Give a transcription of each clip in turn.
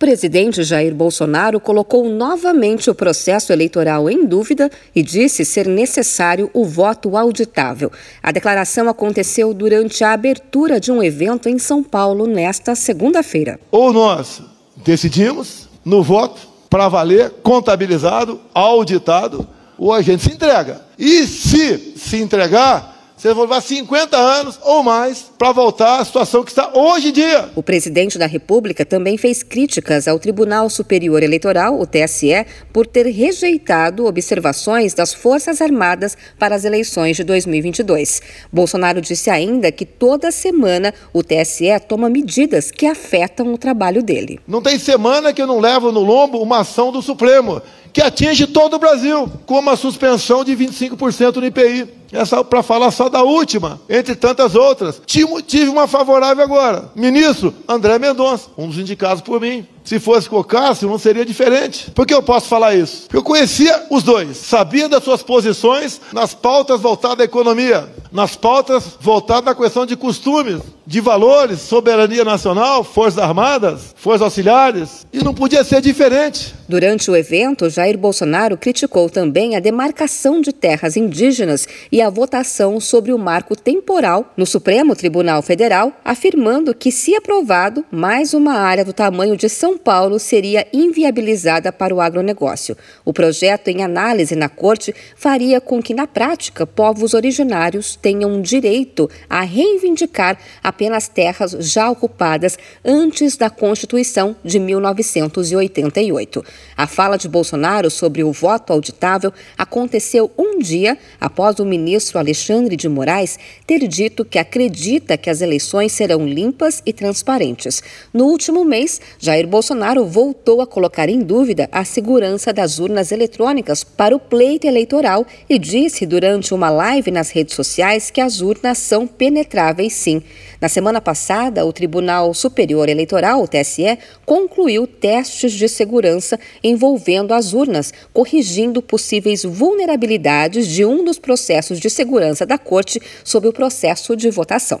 presidente Jair Bolsonaro colocou novamente o processo eleitoral em dúvida e disse ser necessário o voto auditável. A declaração aconteceu durante a abertura de um evento em São Paulo nesta segunda-feira. Ou nós decidimos no voto para valer, contabilizado, auditado, ou a gente se entrega. E se se entregar, você vai levar 50 anos ou mais para voltar à situação que está hoje em dia. O presidente da República também fez críticas ao Tribunal Superior Eleitoral, o TSE, por ter rejeitado observações das Forças Armadas para as eleições de 2022. Bolsonaro disse ainda que toda semana o TSE toma medidas que afetam o trabalho dele. Não tem semana que eu não levo no lombo uma ação do Supremo que atinge todo o Brasil, como a suspensão de 25% no IPI. Essa para falar só da última, entre tantas outras. Tive uma favorável agora. Ministro André Mendonça, um dos indicados por mim. Se fosse com o Cássio, não seria diferente. Por que eu posso falar isso? Porque eu conhecia os dois, sabia das suas posições nas pautas voltadas à economia, nas pautas voltadas à questão de costumes, de valores, soberania nacional, forças armadas, forças auxiliares, e não podia ser diferente. Durante o evento, Jair Bolsonaro criticou também a demarcação de terras indígenas e a votação sobre o marco temporal no Supremo Tribunal Federal, afirmando que, se aprovado, mais uma área do tamanho de São Paulo seria inviabilizada para o agronegócio. O projeto em análise na corte faria com que, na prática, povos originários tenham direito a reivindicar apenas terras já ocupadas antes da Constituição de 1988. A fala de Bolsonaro sobre o voto auditável aconteceu um dia após o ministro Alexandre de Moraes ter dito que acredita que as eleições serão limpas e transparentes. No último mês, Jair Bolsonaro voltou a colocar em dúvida a segurança das urnas eletrônicas para o pleito eleitoral e disse durante uma live nas redes sociais que as urnas são penetráveis sim. Na semana passada, o Tribunal Superior Eleitoral, o TSE, concluiu testes de segurança envolvendo as urnas, corrigindo possíveis vulnerabilidades de um dos processos de segurança da Corte sobre o processo de votação.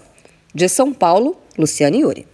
De São Paulo, Luciane Yuri.